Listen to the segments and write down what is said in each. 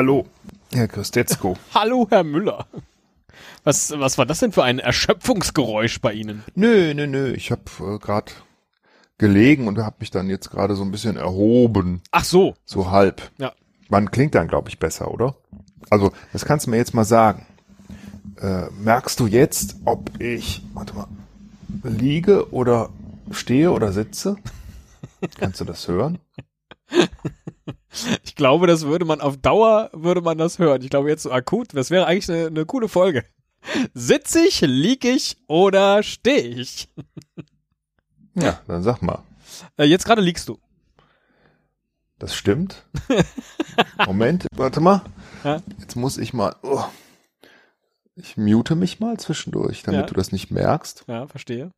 Hallo, Herr Christetzko. Hallo, Herr Müller. Was, was war das denn für ein Erschöpfungsgeräusch bei Ihnen? Nö, nö, nö. Ich habe äh, gerade gelegen und habe mich dann jetzt gerade so ein bisschen erhoben. Ach so. So halb. Ja. Man klingt dann, glaube ich, besser, oder? Also, das kannst du mir jetzt mal sagen. Äh, merkst du jetzt, ob ich, warte mal, liege oder stehe oder sitze? Kannst du das hören? Ich glaube, das würde man auf Dauer, würde man das hören. Ich glaube jetzt so akut, das wäre eigentlich eine, eine coole Folge. Sitz ich, lieg ich oder stehe ich? Ja, dann sag mal. Äh, jetzt gerade liegst du. Das stimmt. Moment, warte mal. Ja? Jetzt muss ich mal. Oh. Ich mute mich mal zwischendurch, damit Ja. du das nicht merkst. Ja, verstehe.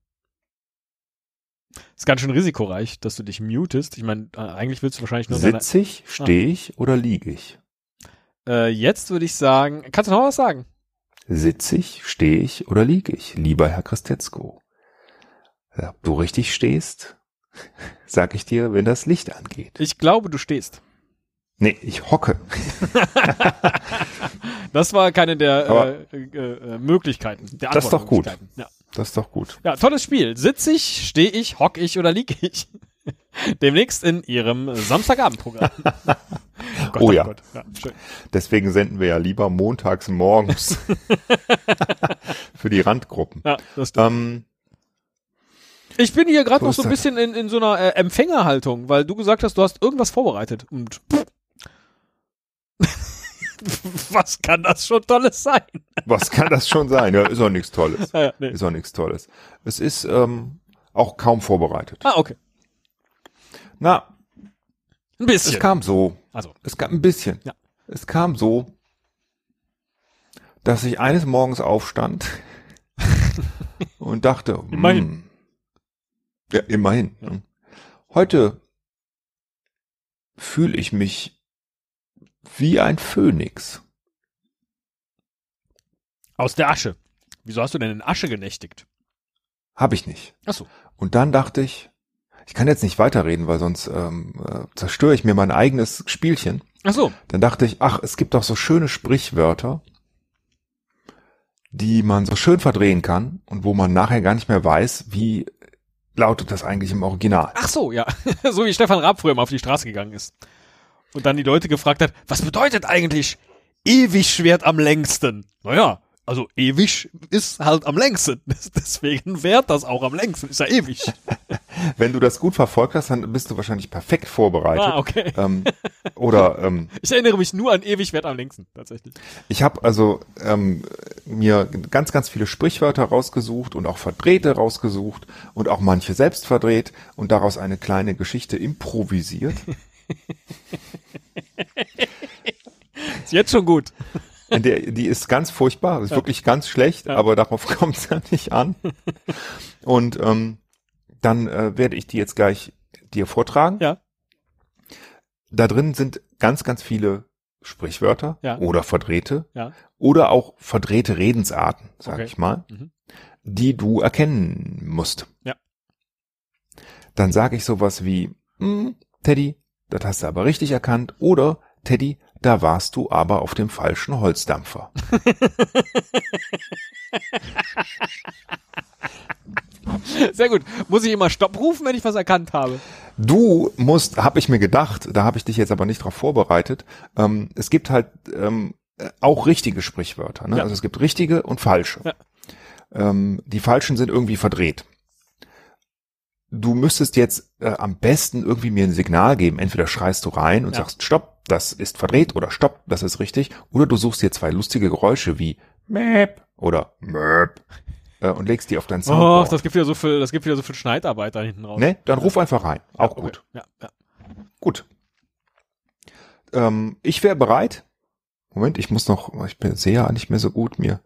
Ist ganz schön risikoreich, dass du dich mutest. Ich meine, äh, eigentlich willst du wahrscheinlich nur Sitze ich, stehe ich oder liege ich? äh, Jetzt würde ich sagen, kannst du noch was sagen? Sitze ich, stehe ich oder liege ich? Lieber Herr Christetzko. Ob du richtig stehst, sag ich dir, wenn das Licht angeht. Ich glaube, du stehst. Nee, ich hocke. Das war keine der äh, äh, äh, Möglichkeiten. Der Das ist doch gut. Ja. Das ist doch gut. ja, tolles Spiel. Sitz ich, stehe ich, hock ich oder lieg ich? Demnächst in Ihrem Samstagabendprogramm. Gott, Oh ja. ja schön. Deswegen senden wir ja lieber montags morgens für die Randgruppen. Ja, das stimmt. Ähm, Ich bin hier gerade noch so ein bisschen in, in so einer äh, Empfängerhaltung, weil du gesagt hast, du hast irgendwas vorbereitet. Und was kann das schon Tolles sein? was kann das schon sein? Ja, ist auch nichts Tolles. Ah, ja, nee. Ist auch nichts Tolles. Es ist ähm, auch kaum vorbereitet. ah okay. Na, Ein bisschen. es kam so. also, Es kam ein bisschen. Ja. Es kam so, dass ich eines Morgens aufstand und dachte, Immerhin. hm, ja, immerhin. Ja. hm. Heute fühle ich mich wie ein Phönix. aus der Asche. Wieso hast du denn in Asche genächtigt? Habe ich nicht. Ach so. Und dann dachte ich, ich kann jetzt nicht weiterreden, weil sonst ähm, äh, zerstöre ich mir mein eigenes Spielchen. Ach so. Dann dachte ich, ach, es gibt doch so schöne Sprichwörter, die man so schön verdrehen kann und wo man nachher gar nicht mehr weiß, wie lautet das eigentlich im Original. Ach so, ja. so wie Stefan Raab früher mal auf die Straße gegangen ist. Und dann die Leute gefragt hat, was bedeutet eigentlich ewig Schwert am längsten? Naja, also ewig ist halt am längsten. Deswegen währt das auch am längsten. Ist ja ewig. Wenn du das gut verfolgt hast, dann bist du wahrscheinlich perfekt vorbereitet. Ah, okay. ähm, oder ähm, Ich erinnere mich nur an ewig Wert am längsten, tatsächlich. ich habe also ähm, mir ganz, ganz viele Sprichwörter rausgesucht und auch verdrehte rausgesucht und auch manche selbst verdreht und daraus eine kleine Geschichte improvisiert. Ist jetzt schon gut. Der, die ist ganz furchtbar, ist wirklich ganz schlecht, Ja. aber darauf kommt es ja nicht an. Und ähm, dann äh, werde ich die jetzt gleich dir vortragen. Ja. Da drin sind ganz, ganz viele Sprichwörter Ja. oder verdrehte Ja. oder auch verdrehte Redensarten, sage Okay. ich mal, Mhm. die du erkennen musst. Ja. Dann sage ich sowas wie, "Hm, Teddy, das hast du aber richtig erkannt oder Teddy, da warst du aber auf dem falschen Holzdampfer. Sehr gut. Muss ich immer Stopp rufen, wenn ich was erkannt habe? Du musst, habe ich mir gedacht, da habe ich dich jetzt aber nicht drauf vorbereitet. Ähm, es gibt halt ähm, äh, auch richtige Sprichwörter. Ne? Ja. Also es gibt richtige und falsche. Ja. Ähm, die falschen sind irgendwie verdreht. Du müsstest jetzt äh, am besten irgendwie mir ein Signal geben. Entweder schreist du rein und Ja. sagst Stopp, das ist verdreht oder Stopp, das ist richtig. Oder du suchst dir zwei lustige Geräusche wie Mäp oder Möp äh, und legst die auf dein Oh, Soundboard. das gibt wieder so viel, das gibt wieder so viel Schneidarbeit da hinten raus. ne? Dann ruf einfach rein. Auch Okay. gut. Ja, ja. Gut. Ähm, ich wäre bereit. Moment, ich muss noch, ich bin, sehe ja nicht mehr so gut mir.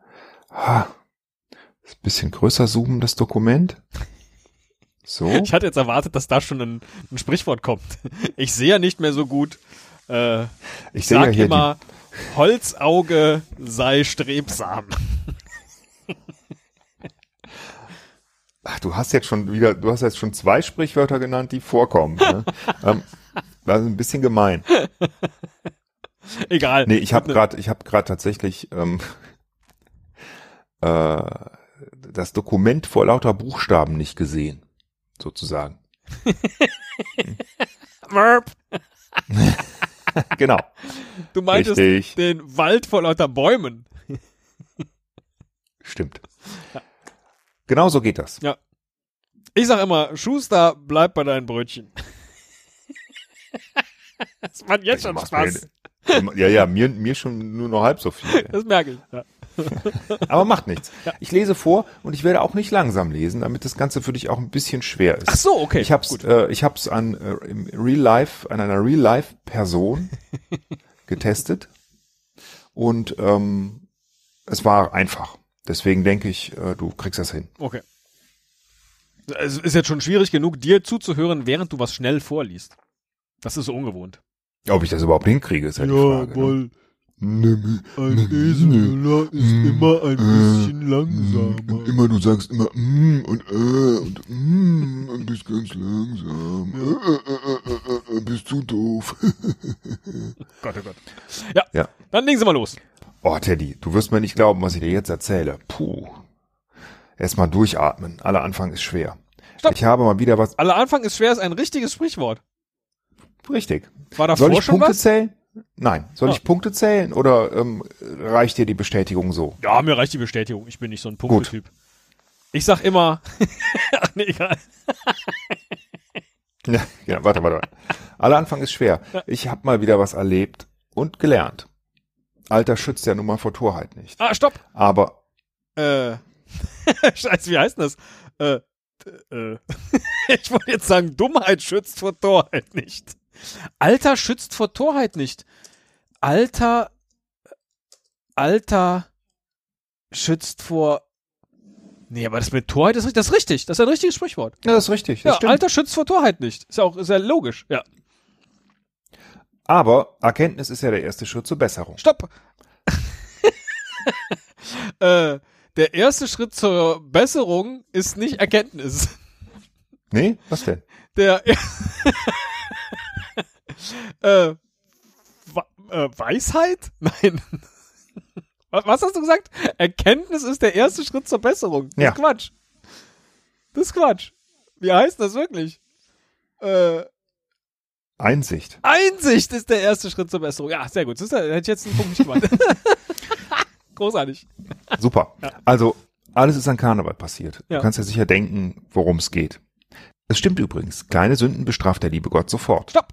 Ist ein bisschen größer zoomen, das Dokument. So. Ich hatte jetzt erwartet, dass da schon ein, ein Sprichwort kommt. Ich sehe ja nicht mehr so gut. Äh, Ich ja sag hier immer, Holzauge sei strebsam. Ach, du hast jetzt schon wieder, du hast jetzt schon zwei Sprichwörter genannt, die vorkommen. Ne? ähm, das ist ein bisschen gemein. Egal. Nee, ich habe gerade, ich habe gerade tatsächlich ähm, äh, das Dokument vor lauter Buchstaben nicht gesehen, sozusagen. Merp. genau. Du meintest Richtig. den Wald vor lauter Bäumen. Stimmt. Genau so geht das. Ich sag immer, Schuster, bleib bei deinen Brötchen. das macht jetzt Also schon Spaß. mir- Ja, ja, mir, mir schon nur noch halb so viel. Das merke ich. Ja. Aber macht nichts. Ich lese vor und ich werde auch nicht langsam lesen, damit das Ganze für dich auch ein bisschen schwer ist. Ach so, okay. Ich hab's, äh, ich hab's an äh, im Real Life, an einer Real Life Person getestet und ähm, es war einfach. Deswegen denke ich, äh, du kriegst das hin. Okay. Es ist jetzt schon schwierig genug, dir zuzuhören, während du was schnell vorliest. Das ist so ungewohnt. Ob ich das überhaupt hinkriege, ist halt die Frage. ne? Ein ne, Eselmüller ist immer ein bisschen langsamer. Und immer, du sagst immer mm und äh und mm und bist ganz langsam. Äh, äh, äh, äh, äh, bist du doof. Gott, oh Gott. Ja, Ja. dann legen Sie mal los. Oh, Teddy, du wirst mir nicht glauben, was ich dir jetzt erzähle. Puh. Erstmal durchatmen. Aller Anfang ist schwer. Stopp. Ich habe mal wieder was. Aller Anfang ist schwer, ist ein richtiges Sprichwort. Richtig. War davor Soll ich schon Punkte was? zählen? Nein. Soll Ah. ich Punkte zählen oder ähm, reicht dir die Bestätigung so? Ja, mir reicht die Bestätigung. Ich bin nicht so ein Punktetyp. Ich sag immer, ach nee, egal. Ja, ja warte, warte. warte. Aller Anfang ist schwer. Ich habe mal wieder was erlebt und gelernt. Alter schützt ja nun mal vor Torheit nicht. Ah, stopp. Aber Äh, scheiße, wie heißt das? Äh, äh, ich wollte jetzt sagen, Dummheit schützt vor Torheit nicht. Alter schützt vor Torheit nicht. Alter, Alter schützt vor. Nee, aber das mit Torheit ist, das ist richtig. Das ist ein richtiges Sprichwort. ja, das ist richtig. Das Ja, stimmt. Alter schützt vor Torheit nicht. Ist ja auch sehr logisch. Ja. Aber Erkenntnis ist ja der erste Schritt zur Besserung. Stopp! äh, der erste Schritt zur Besserung ist nicht Erkenntnis. Nee? Was denn? Der äh, äh, Weisheit? Nein. Was, was hast du gesagt? Erkenntnis ist der erste Schritt zur Besserung. Das Ja. ist Quatsch. Das ist Quatsch. Wie heißt das wirklich? Äh, Einsicht. Einsicht ist der erste Schritt zur Besserung. Ja, sehr gut. Das ist, da hätte ich jetzt einen Punkt nicht gemacht. Großartig. Super. Also, alles ist an Karneval passiert. Ja. Du kannst ja sicher denken, worum es geht. Es stimmt übrigens. Kleine Sünden bestraft der liebe Gott sofort. Stopp.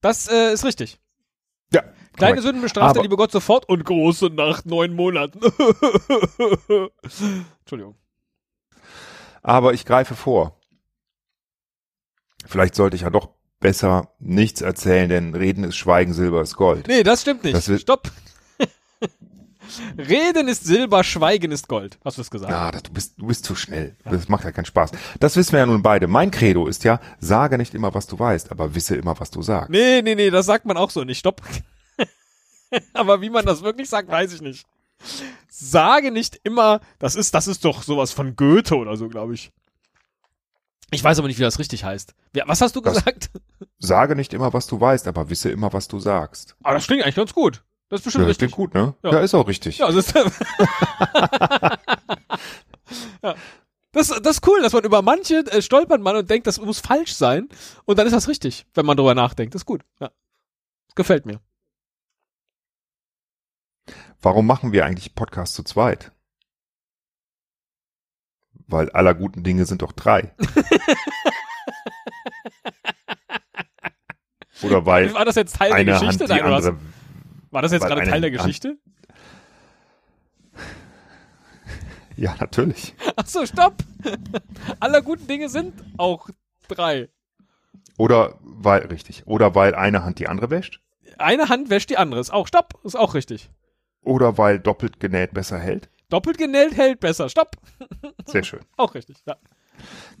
Das äh, ist richtig. Ja. Kleine korrekt. Sünden bestraft der liebe Gott sofort und große nach neun Monaten. Entschuldigung. Aber ich greife vor. Vielleicht sollte ich ja doch besser nichts erzählen, denn Reden ist Schweigen, Silber ist Gold. Nee, das stimmt nicht. Das Stopp. Reden ist Silber, Schweigen ist Gold. Hast du es gesagt? Ja, das, du bist, du bist zu schnell. Das macht ja keinen Spaß. Das wissen wir ja nun beide. Mein Credo ist ja, sage nicht immer, was du weißt, aber wisse immer, was du sagst. Nee, nee, nee, das sagt man auch so nicht. Stopp. Aber wie man das wirklich sagt, weiß ich nicht. Sage nicht immer, das ist, das ist doch sowas von Goethe oder so, glaube ich. Ich weiß aber nicht, wie das richtig heißt. Was hast du Das- gesagt? Sage nicht immer, was du weißt, aber wisse immer, was du sagst. Aber das klingt eigentlich ganz gut. Das ist bestimmt Ja, richtig. klingt gut, ne? Ja. Ja, ist auch richtig. Ja, das ist, ja. Das, das ist cool, dass man über manche äh, stolpert man und denkt, das muss falsch sein. Und dann ist das richtig, wenn man drüber nachdenkt. Das ist gut. Ja. Das gefällt mir. Warum machen wir eigentlich Podcast zu zweit? Weil aller guten Dinge sind doch drei. Oder weil War das jetzt Teil der eine Geschichte? Hand die oder was? War das jetzt gerade Teil der Geschichte? Ja, natürlich. Ach so, stopp. Aller guten Dinge sind auch drei. Oder weil, richtig. Oder weil eine Hand die andere wäscht. Eine Hand wäscht die andere. Ist auch, stopp. Ist auch richtig. Oder weil doppelt genäht besser hält. Doppelt genäht hält besser. Stopp. Sehr schön. Auch richtig. Ja.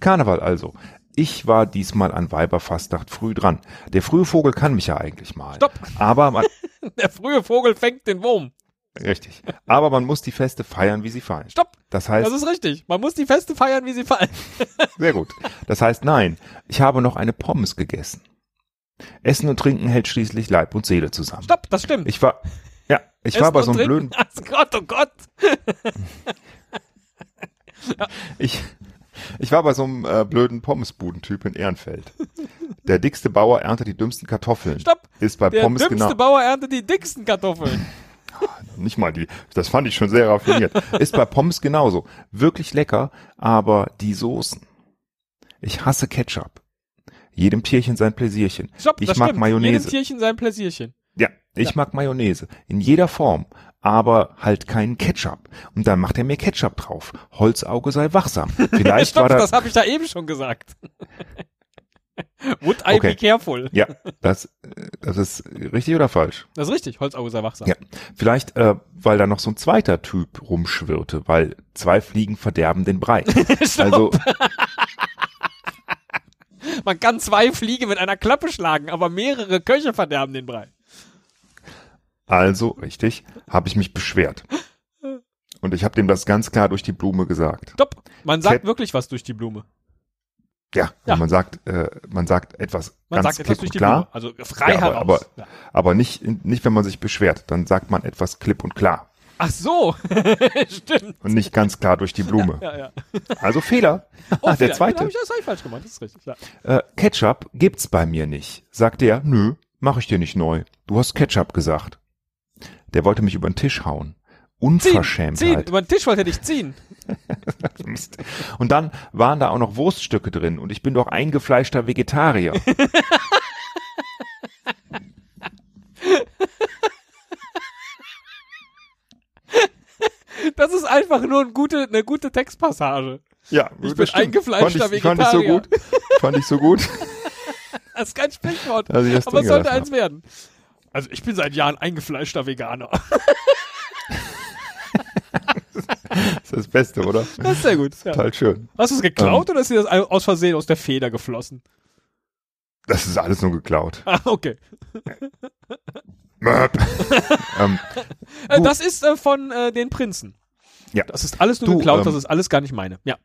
Karneval also. Ich war diesmal an Weiberfastnacht früh dran. Der frühe Vogel kann mich ja eigentlich mal. Stopp. Aber man, Der frühe Vogel fängt den Wurm. richtig. Aber man muss die Feste feiern, wie sie fallen. Stopp. Das heißt, Das ist richtig. Man muss die Feste feiern, wie sie fallen. sehr gut. Das heißt, nein, ich habe noch eine Pommes gegessen. Essen und Trinken hält schließlich Leib und Seele zusammen. Stopp, das stimmt. Ich war, ja, ich Essen war bei so einem blöden, Ach Gott, oh Gott. ich, ich war bei so einem äh, blöden Pommesbudentyp in Ehrenfeld. Der dickste Bauer erntet die dümmsten Kartoffeln. Stopp. Ist bei Der Pommes dümmste genau. Bauer erntet die dicksten Kartoffeln. Nicht mal die, das fand ich schon sehr raffiniert. Ist bei Pommes genauso. Wirklich lecker, aber die Soßen. Ich hasse Ketchup. Jedem Tierchen sein Pläsierchen. Stopp, ich mag stimmt. Mayonnaise. Jedem Tierchen sein Pläsierchen. Ja, ich mag Mayonnaise. In jeder Form. Aber halt keinen Ketchup. Und dann macht er mir Ketchup drauf. Holzauge sei wachsam. Vielleicht Stopp, war da, das habe ich da eben schon gesagt. Would I Okay. be careful? ja, das, äh, das ist richtig oder falsch? Das ist richtig, Holzauge sei wachsam. Ja. Vielleicht, äh, weil da noch so ein zweiter Typ rumschwirrte, weil zwei Fliegen verderben den Brei. also, Man kann zwei Fliegen mit einer Klappe schlagen, aber mehrere Köche verderben den Brei. Also, richtig, habe ich mich beschwert. Und ich habe dem das ganz klar durch die Blume gesagt. Stopp. Man sagt Cat- wirklich was durch die Blume. Ja, Ja. man sagt, äh, man sagt etwas Man ganz sagt etwas klipp durch und die klar. Blume. Also frei Ja, aber- heraus. aber- ja. Aber nicht, nicht, wenn man sich beschwert. Dann sagt man etwas klipp und klar. Ach so. Stimmt. Und nicht ganz klar durch die Blume. Ja, ja. Also Fehler. Oh, der vielleicht. zweite. Hab ich, das hab ich falsch gemacht. Das ist richtig. Ja. Äh, Ketchup gibt's bei mir nicht. Sagt der, nö, mach ich dir nicht neu. Du hast Ketchup gesagt. Der wollte mich über den Tisch hauen. Ziehen. Unverschämtheit. Über den Tisch wollte er dich ziehen. Mist. Und dann waren da auch noch Wurststücke drin und ich bin doch eingefleischter Vegetarier. Das ist einfach nur eine gute, eine gute Textpassage. Ja, Ich bin stimmt. eingefleischter fand ich, Fand ich so Vegetarier. gut. Fand ich so gut. Das ist kein Sprichwort. aber es sollte eins werden. Also ich bin seit Jahren eingefleischter Veganer. Das ist das Beste, oder? Das ist sehr gut. Ja. Total schön. Hast du es Ähm. geklaut oder ist dir das aus Versehen aus der Feder geflossen? Das ist alles nur geklaut. Ah, okay. Ähm, Äh, das ist äh, von äh, den Prinzen. Ja. Das ist alles nur Du, geklaut, ähm, das ist alles gar nicht meine. Ja.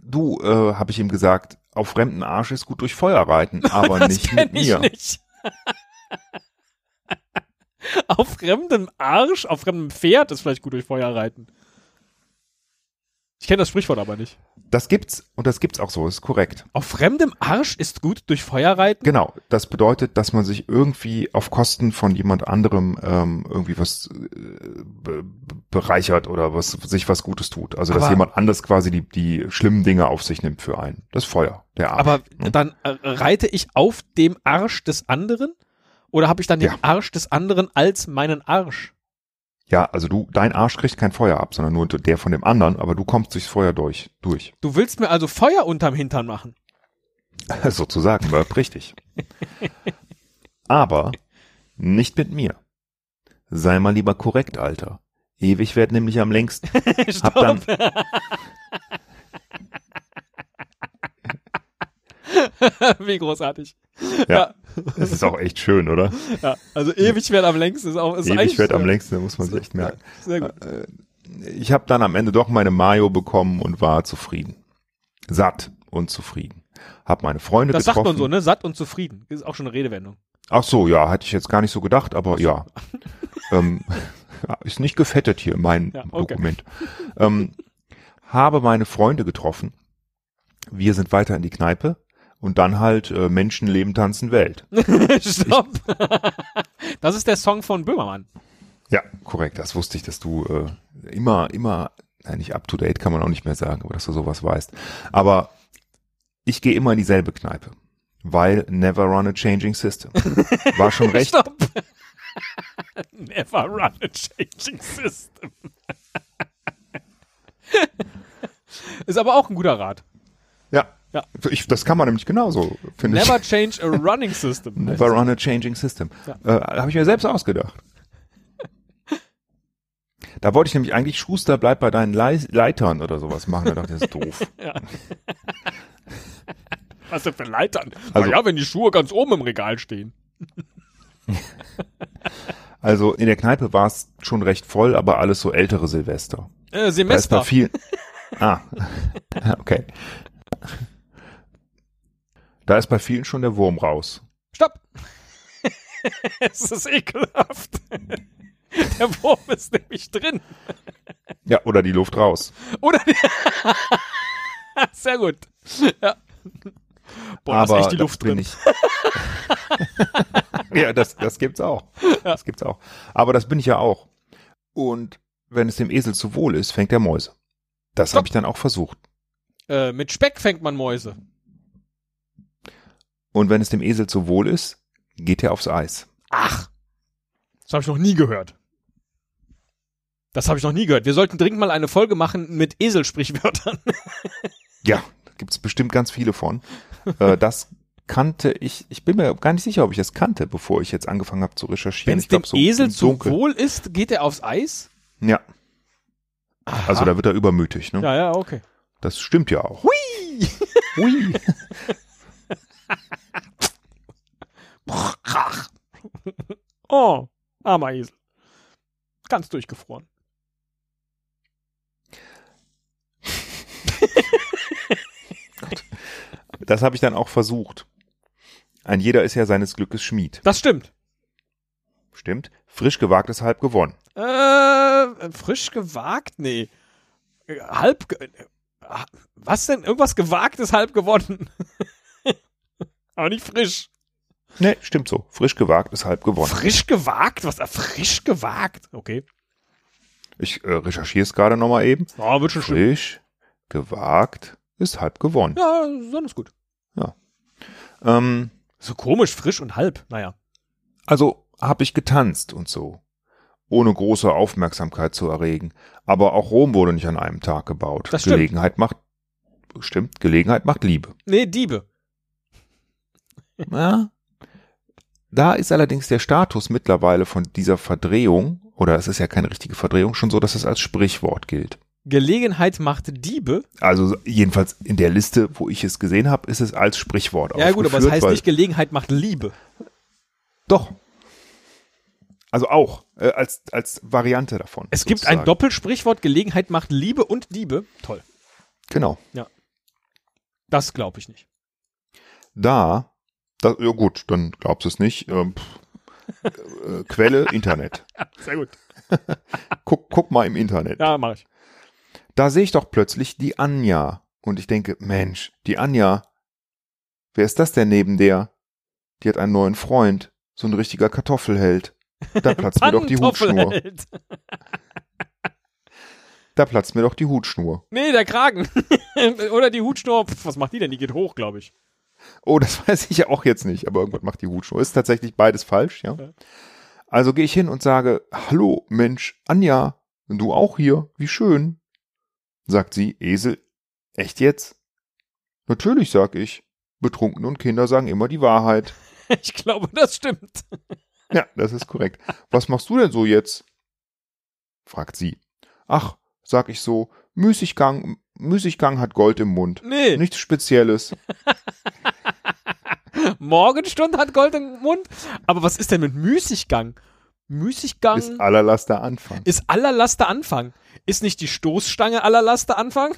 du, äh, habe ich ihm gesagt, auf fremden Arsch ist gut durch Feuer reiten, aber das nicht mit ich mir. nicht. Auf fremdem Arsch, auf fremdem Pferd ist vielleicht gut durch Feuer reiten. Ich kenne das Sprichwort aber nicht. Das gibt's und das gibt's auch so, ist korrekt. Auf fremdem Arsch ist gut durch Feuer reiten? Genau, das bedeutet, dass man sich irgendwie auf Kosten von jemand anderem ähm, irgendwie was äh, be bereichert oder was sich was Gutes tut. Also dass Aber- jemand anders quasi die, die schlimmen Dinge auf sich nimmt für einen. Das Feuer, der Arsch. Aber ne? dann äh, reite ich auf dem Arsch des anderen? Oder habe ich dann den Ja. Arsch des anderen als meinen Arsch? Ja, also du, dein Arsch kriegt kein Feuer ab, sondern nur der von dem anderen, aber du kommst durchs Feuer durch, durch. Du willst mir also Feuer unterm Hintern machen? Sozusagen, richtig. Aber nicht mit mir. Sei mal lieber korrekt, Alter. Ewig werd nämlich am längsten. Hab dann, Wie großartig. ja, das ist auch echt schön, oder? Ja, also ewig wird am längsten ist auch ist Ewig werd am äh, längsten, da muss man sich echt merken. Sehr gut. Ich habe dann am Ende doch meine Mayo bekommen und war zufrieden. Satt und zufrieden. Hab meine Freunde Das sagt getroffen. man so, ne? Satt und zufrieden. Ist auch schon eine Redewendung. Ach so, ja, hatte ich jetzt gar nicht so gedacht, aber ja. ähm, ist nicht gefettet hier, mein Ja, okay. Dokument. Ähm, habe meine Freunde getroffen. Wir sind weiter in die Kneipe und dann halt äh, Menschen leben, tanzen, Welt. Stopp. das ist der Song von Böhmermann. Ja, korrekt. Das wusste ich, dass du äh, immer, immer, nein, nicht up to date kann man auch nicht mehr sagen, aber dass du sowas weißt. Aber ich gehe immer in dieselbe Kneipe, weil never run a changing system. War schon recht. Stopp. Never run a changing system. ist aber auch ein guter Rat. Ja. Ja. Ich, das kann man nämlich genauso, finde ich. Never change a running system. Never run a changing system. Ja. Äh, Habe ich mir selbst ausgedacht. Da wollte ich nämlich eigentlich Schuster bleib bei deinen Lei Leitern oder sowas machen. Da dachte ich, das ist doof. Was denn für Leitern? Also- Na ja, wenn die Schuhe ganz oben im Regal stehen. Also in der Kneipe war es schon recht voll, aber alles so ältere Silvester. Äh, Da ist Semester. viel. Ah, okay. Da ist bei vielen schon der Wurm raus. Stopp! es ist ekelhaft. Der Wurm ist nämlich drin. Ja, oder die Luft raus. Oder? Sehr gut. Ja. Boah, da ist Aber echt die Luft drin. Ich. ja, das, das gibt's auch. Das gibt's auch. Aber das bin ich ja auch. Und wenn es dem Esel zu wohl ist, fängt er Mäuse. Das habe ich dann auch versucht. Äh, mit Speck fängt man Mäuse. Und wenn es dem Esel zu wohl ist, geht er aufs Eis. Ach. Das habe ich noch nie gehört. Das habe ich noch nie gehört. Wir sollten dringend mal eine Folge machen mit Eselsprichwörtern. Ja, da gibt's bestimmt ganz viele von. äh, das kannte ich, ich bin mir gar nicht sicher, ob ich das kannte, bevor ich jetzt angefangen habe zu recherchieren. Wenn es glaub, dem so Esel zu wohl ist, geht er aufs Eis? Ja, also da wird er übermütig, ne? Ja, ja, okay. Das stimmt ja auch. Hui! Hui! Oh, armer Esel. Ganz durchgefroren. Das habe ich dann auch versucht. Ein jeder ist ja seines Glückes Schmied. Das stimmt. Stimmt? Frisch gewagt ist halb gewonnen. Äh, frisch gewagt? Nee. Äh, Halb. ge- äh, Was denn? Irgendwas gewagtes halb gewonnen. Aber nicht frisch. Ne, stimmt so. Frisch gewagt ist halb gewonnen. Frisch gewagt? Was? äh, Frisch gewagt? Okay. Ich äh, recherchiere es gerade nochmal eben. Ja, wird schon stimmen. Frisch gewagt ist halb gewonnen. Ja, dann ist gut. Ähm, So komisch, frisch und halb. Naja. also habe ich getanzt und so. Ohne große Aufmerksamkeit zu erregen. Aber auch Rom wurde nicht an einem Tag gebaut. Das stimmt. Gelegenheit macht, stimmt, Gelegenheit macht Liebe. Nee, Diebe. Ja. Da ist allerdings der Status mittlerweile von dieser Verdrehung, oder es ist ja keine richtige Verdrehung, schon so, dass es als Sprichwort gilt. Gelegenheit macht Diebe. Also jedenfalls in der Liste, wo ich es gesehen habe, ist es als Sprichwort Ja gut, aber es heißt nicht Gelegenheit macht Liebe. Doch. Also auch, äh, als, als Variante davon. Es gibt ein sozusagen. Doppelsprichwort, Gelegenheit macht Liebe und Diebe. Toll. Genau. Das glaube ich nicht. Da, da, ja gut, dann glaubst du es nicht. Ähm, pff, äh, Quelle Internet. Sehr gut. Guck, guck mal im Internet. Ja, mache ich. Da sehe ich doch plötzlich die Anja. Und ich denke, Mensch, die Anja, wer ist das denn neben der? Die hat einen neuen Freund, so ein richtiger Kartoffelheld. Da platzt mir doch die Hutschnur. Da platzt mir doch die Hutschnur. Nee, der Kragen. Oder die Hutschnur. Pff, was macht die denn? Die geht hoch, glaube ich. Oh, das weiß ich ja auch jetzt nicht, aber irgendwas macht die Hutschnur. Ist tatsächlich beides falsch, ja. Also gehe ich hin und sage, hallo, Mensch, Anja, du auch hier, wie schön. Sagt sie, Esel, echt jetzt? Natürlich, sag ich. Betrunkene und Kinder sagen immer die Wahrheit. Ich glaube, das stimmt. Ja, das ist korrekt. Was machst du denn so jetzt? fragt sie. Ach, sag ich so, Müßiggang, Müßiggang hat Gold im Mund. Nee, Nichts Spezielles. Morgenstund hat Gold im Mund. Aber was ist denn mit Müßiggang? Müßiggang Ist aller Laster Anfang. ist aller Laster Anfang. Ist nicht die Stoßstange aller Laster Anfang?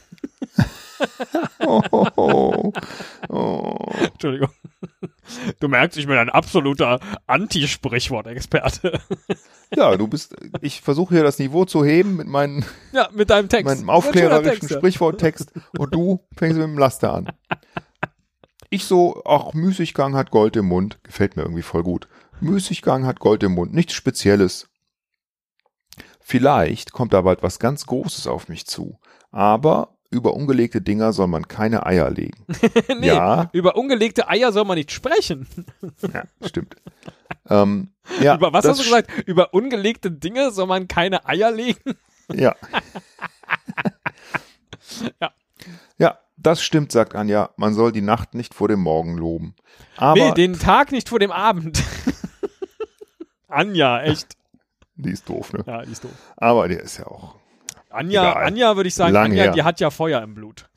Oh, oh, oh. Entschuldigung. Du merkst, ich bin ein absoluter Anti-Sprichwort-Experte. Ja, du bist, ich versuche hier das Niveau zu heben mit meinen, Ja, mit deinem Text. meinem aufklärerischen ja. Sprichworttext und du fängst mit dem Laster an. Ich so, ach, Müßiggang hat Gold im Mund. Gefällt mir irgendwie voll gut. Müßiggang hat Gold im Mund. Nichts Spezielles. Vielleicht kommt da bald was ganz Großes auf mich zu. Aber über ungelegte Dinger soll man keine Eier legen. nee, Ja. über ungelegte Eier soll man nicht sprechen. Ja, stimmt. ähm, ja, über was hast du gesagt? Über ungelegte Dinge soll man keine Eier legen? Ja. Ja. Ja, das stimmt, sagt Anja. Man soll die Nacht nicht vor dem Morgen loben. Aber nee, den Tag nicht vor dem Abend. Anja, echt. die ist doof, ne? Ja, die ist doof. Aber der ist ja auch Anja, Egal. Anja würde ich sagen, Lang Anja, her. die hat ja Feuer im Blut.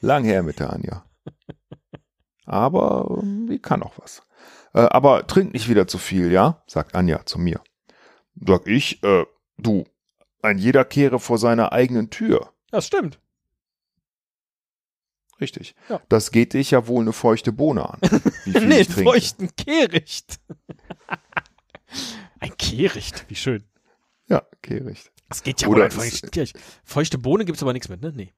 lang her mit der Anja. Aber ähm, die kann auch was. Äh, aber trink nicht wieder zu viel, ja? sagt Anja zu mir. Sag ich, äh, du, ein jeder kehre vor seiner eigenen Tür. Das stimmt. Richtig. Ja. Das geht dich ja wohl eine feuchte Bohne an. Wie viel nee, ich trinke. feuchten Kehricht. Ein Kehricht, wie schön. Ja, Kehricht. Das geht ja Oder es- einfach nicht. Kehricht. Feuchte Bohne gibt's aber nichts mit, ne? Nee.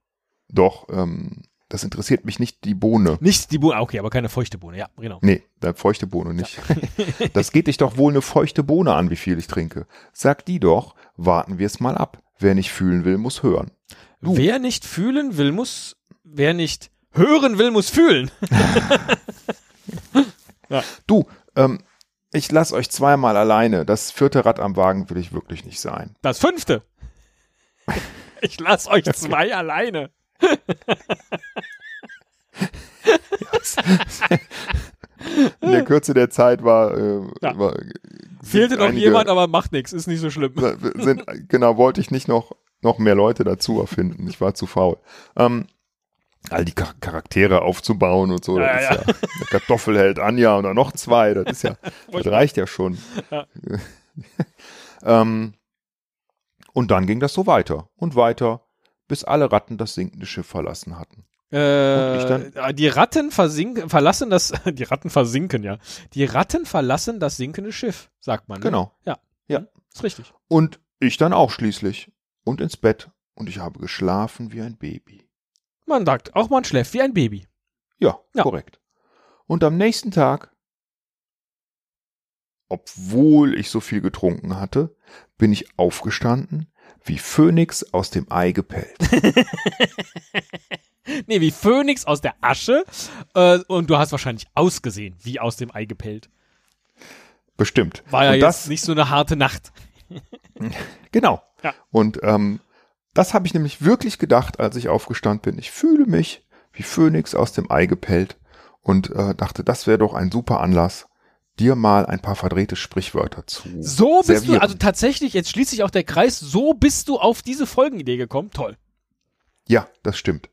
Doch, ähm, das interessiert mich nicht die Bohne. Nicht die Bohne, ah, okay, aber keine feuchte Bohne, ja, genau. Nee, der feuchte Bohne nicht. Das geht dich doch wohl eine feuchte Bohne an, wie viel ich trinke. Sag die doch, warten wir es mal ab. Wer nicht fühlen will, muss hören. Du. Wer nicht fühlen will, muss, wer nicht hören will, muss fühlen. Du, ähm, ich lass euch zweimal alleine. Das vierte Rad am Wagen will ich wirklich nicht sein. Das fünfte. Ich lass euch zwei alleine. In der Kürze der Zeit war, äh, Ja. war Fehlte noch einige- jemand, aber macht nichts, ist nicht so schlimm. sind, genau, wollte ich nicht noch, noch mehr Leute dazu erfinden. Ich war zu faul. Ähm, all die Char- Charaktere aufzubauen und so. Ja, ja, ja, der Kartoffelheld Anja und dann noch zwei. Das ist ja, das reicht ja schon. Ja. ähm, und dann ging das so weiter und weiter, bis alle Ratten das sinkende Schiff verlassen hatten. Äh, die Ratten versinken, verlassen das, die Ratten versinken, ja. Die Ratten verlassen das sinkende Schiff, sagt man. Ne? Genau. Ja. Ja. Hm, Ist richtig. Und ich dann auch schließlich. Und ins Bett. Und ich habe geschlafen wie ein Baby. Man sagt, auch man schläft wie ein Baby. Ja, Ja. korrekt. Und am nächsten Tag, obwohl ich so viel getrunken hatte, bin ich aufgestanden, wie Phönix aus dem Ei gepellt. Nee, wie Phönix aus der Asche. Äh, und du hast wahrscheinlich ausgesehen, wie aus dem Ei gepellt. Bestimmt. War ja Und jetzt das, nicht so eine harte Nacht. Genau. Ja. Und ähm, das habe ich nämlich wirklich gedacht, als ich aufgestanden bin. Ich fühle mich wie Phönix aus dem Ei gepellt und äh, dachte, das wäre doch ein super Anlass, dir mal ein paar verdrehte Sprichwörter zu So bist servieren. du, also tatsächlich, jetzt schließt sich auch der Kreis, so bist du auf diese Folgenidee gekommen. Toll. Ja, das stimmt.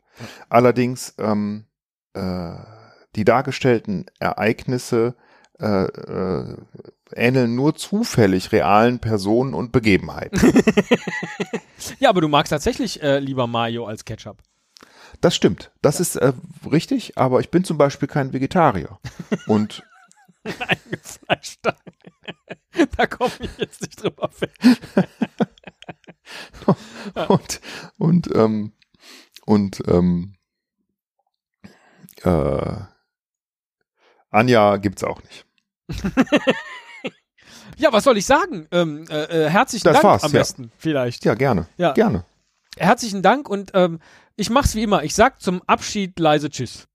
Allerdings ähm, äh, die dargestellten Ereignisse äh, äh, ähneln nur zufällig realen Personen und Begebenheiten. Ja, aber du magst tatsächlich äh, lieber Mayo als Ketchup. Das stimmt. Das ist äh, richtig, aber ich bin zum Beispiel kein Vegetarier. Und Eingefleischt. da komme ich jetzt nicht drüber weg. und und ähm, und ähm, äh, Anja gibt's auch nicht. Ja, was soll ich sagen? Ähm, äh, äh, herzlichen Das Dank war's, am ja. besten, vielleicht. Ja, gerne. Ja. Gerne. Herzlichen Dank und ähm, ich mach's wie immer. Ich sag zum Abschied leise Tschüss.